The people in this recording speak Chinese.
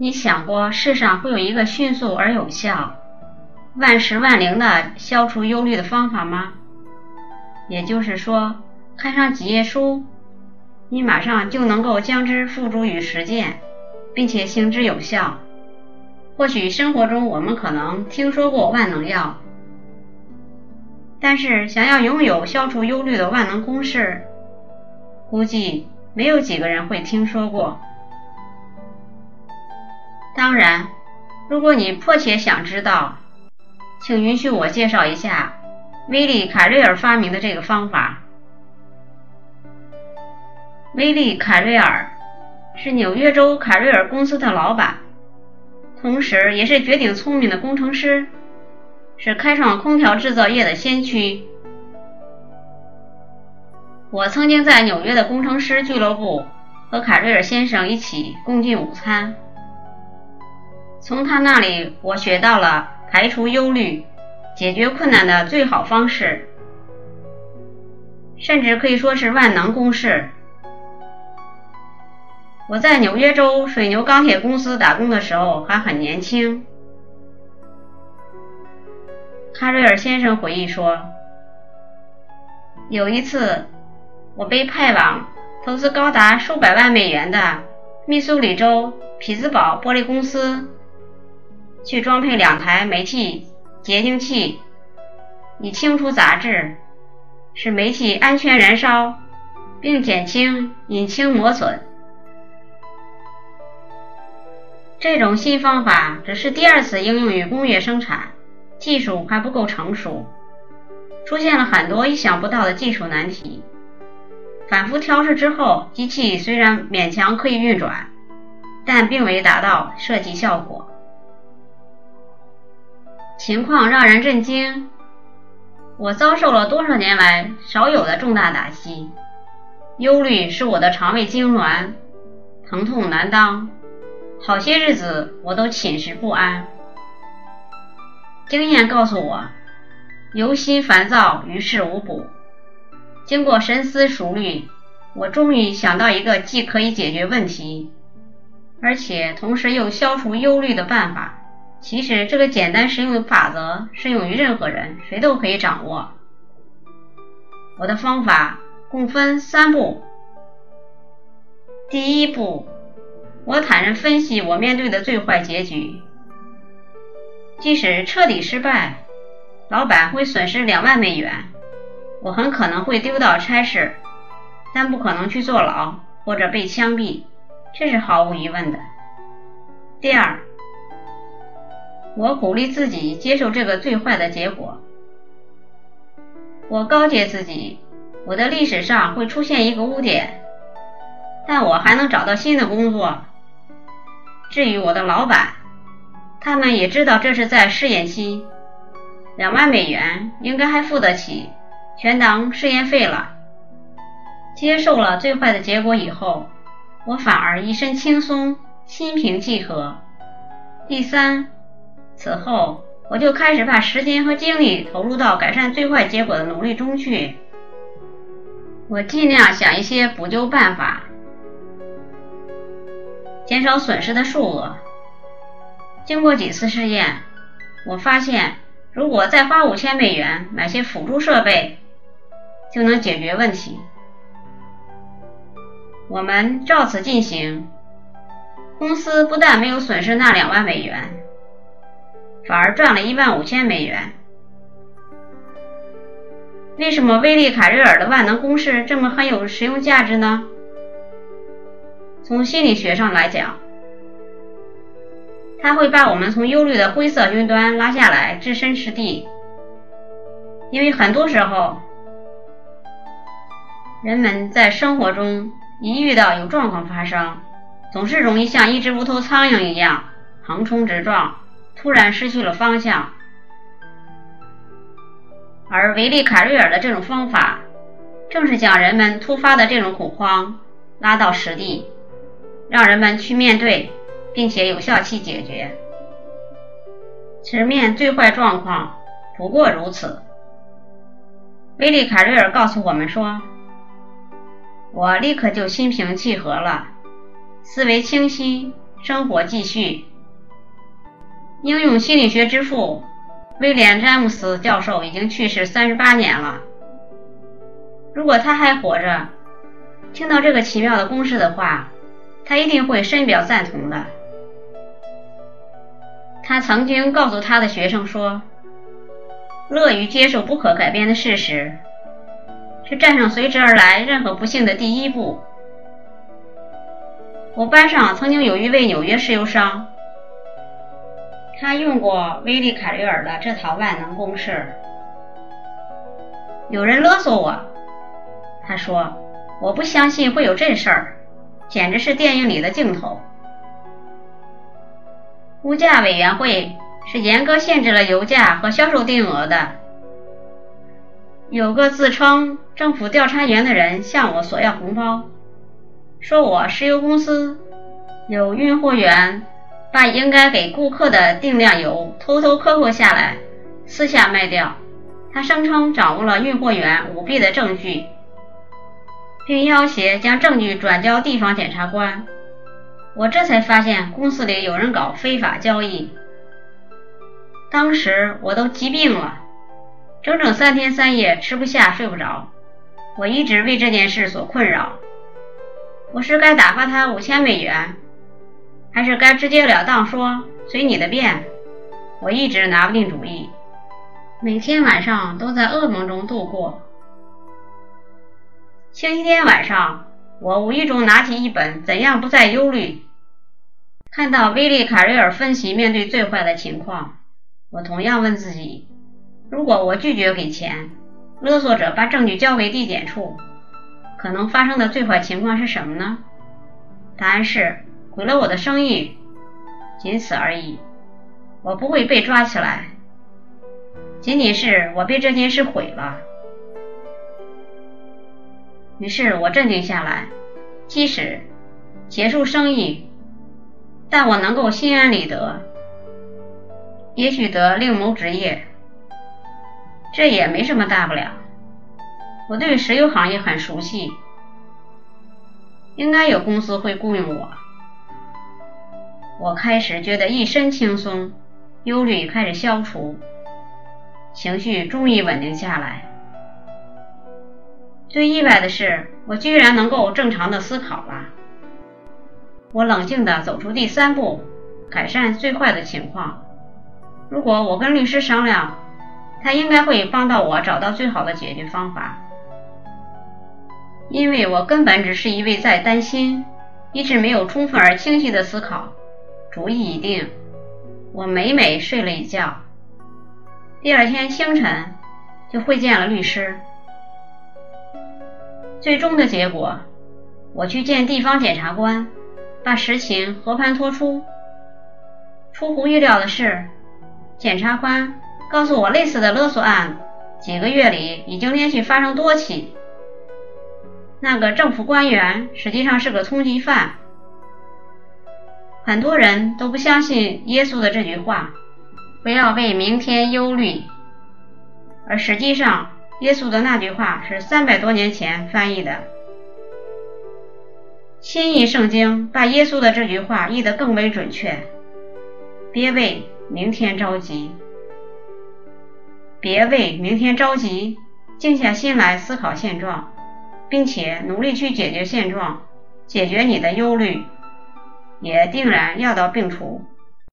你想过世上会有一个迅速而有效、万事万灵的消除忧虑的方法吗？也就是说，看上几页书，你马上就能够将之付诸于实践，并且行之有效。或许生活中我们可能听说过万能药，但是想要拥有消除忧虑的万能公式，估计没有几个人会听说过。当然，如果你迫切想知道，请允许我介绍一下威利·凯瑞尔发明的这个方法。威利·凯瑞尔是纽约州凯瑞尔公司的老板，同时也是绝顶聪明的工程师，是开创空调制造业的先驱。我曾经在纽约的工程师俱乐部和凯瑞尔先生一起共进午餐。从他那里，我学到了排除忧虑、解决困难的最好方式，甚至可以说是万能公式。我在纽约州水牛钢铁公司打工的时候还很年轻。卡瑞尔先生回忆说：“有一次，我被派往投资高达数百万美元的密苏里州匹兹堡玻璃公司。”去装配两台煤气洁净器，以清除杂质，使煤气安全燃烧，并减轻引擎磨损。这种新方法只是第二次应用于工业生产，技术还不够成熟，出现了很多意想不到的技术难题。反复调试之后，机器虽然勉强可以运转，但并未达到设计效果。情况让人震惊。我遭受了多少年来少有的重大打击，忧虑使我的肠胃痉挛，疼痛难当，好些日子我都寝食不安。经验告诉我，忧心烦躁于事无补。经过深思熟虑，我终于想到一个既可以解决问题，而且同时又消除忧虑的办法。其实这个简单实用的法则适用于任何人，谁都可以掌握。我的方法共分三步。第一步，我坦然分析我面对的最坏结局，即使彻底失败，老板会损失两万美元，我很可能会丢到差事，但不可能去坐牢或者被枪毙，这是毫无疑问的。第二。我鼓励自己接受这个最坏的结果。我告诫自己，我的历史上会出现一个污点，但我还能找到新的工作。至于我的老板，他们也知道这是在试验期，两万美元应该还付得起，全当试验费了。接受了最坏的结果以后，我反而一身轻松，心平气和。第三。此后，我就开始把时间和精力投入到改善最坏结果的努力中去。我尽量想一些补救办法，减少损失的数额。经过几次试验，我发现如果再花五千美元买些辅助设备，就能解决问题。我们照此进行，公司不但没有损失那两万美元。反而赚了一万五千美元。为什么威利·卡瑞尔的万能公式这么很有实用价值呢？从心理学上来讲，它会把我们从忧虑的灰色云端拉下来，置身实地。因为很多时候，人们在生活中一遇到有状况发生，总是容易像一只无头苍蝇一样横冲直撞。突然失去了方向，而维利·卡瑞尔的这种方法，正是将人们突发的这种恐慌拉到实地，让人们去面对，并且有效期解决。直面最坏状况不过如此。威利·卡瑞尔告诉我们说：“我立刻就心平气和了，思维清晰，生活继续。应用心理学之父威廉·詹姆斯教授已经去世三十八年了。如果他还活着，听到这个奇妙的公式的话，他一定会深表赞同的。他曾经告诉他的学生说：“乐于接受不可改变的事实，是战胜随之而来任何不幸的第一步。”我班上曾经有一位纽约石油商，他用过威利·凯瑞尔的这套万能公式。有人勒索我，他说：“我不相信会有这事儿，简直是电影里的镜头。”物价委员会是严格限制了油价和销售定额的。有个自称政府调查员的人向我索要红包，说我石油公司有运货员把应该给顾客的定量油偷偷克扣下来，私下卖掉。他声称掌握了运货员舞弊的证据，并要挟将证据转交地方检察官。我这才发现公司里有人搞非法交易，当时我都急病了，整整三天三夜吃不下睡不着。我一直为这件事所困扰，我是该打发他五千美元，还是该直截了当说随你的便？我一直拿不定主意，每天晚上都在噩梦中度过。星期天晚上，我无意中拿起一本《怎样不再忧虑》。看到威利·卡瑞尔分析面对最坏的情况，我同样问自己：如果我拒绝给钱，勒索者把证据交给地点处，可能发生的最坏情况是什么呢？答案是毁了我的生意，仅此而已。我不会被抓起来，仅仅是我被这件事毁了。于是我镇定下来，即使结束生意。但我能够心安理得，也许得另谋职业，这也没什么大不了。我对石油行业很熟悉，应该有公司会雇佣我。我开始觉得一身轻松，忧虑开始消除，情绪终于稳定下来。最意外的是，我居然能够正常的思考了。我冷静地走出第三步，改善最坏的情况。如果我跟律师商量，他应该会帮到我找到最好的解决方法。因为我根本只是一味在担心，一直没有充分而清晰的思考。主意已定，我美美睡了一觉。第二天清晨就会见了律师。最终的结果，我去见地方检察官。把实情和盘托出。出乎意料的是，检察官告诉我，类似的勒索案几个月里已经连续发生多起。那个政府官员实际上是个通缉犯。很多人都不相信耶稣的这句话：“不要为明天忧虑。”而实际上，耶稣的那句话是三百多年前翻译的。新译圣经把耶稣的这句话译得更为准确：别为明天着急，别为明天着急，静下心来思考现状，并且努力去解决现状，解决你的忧虑，也定然药到病除。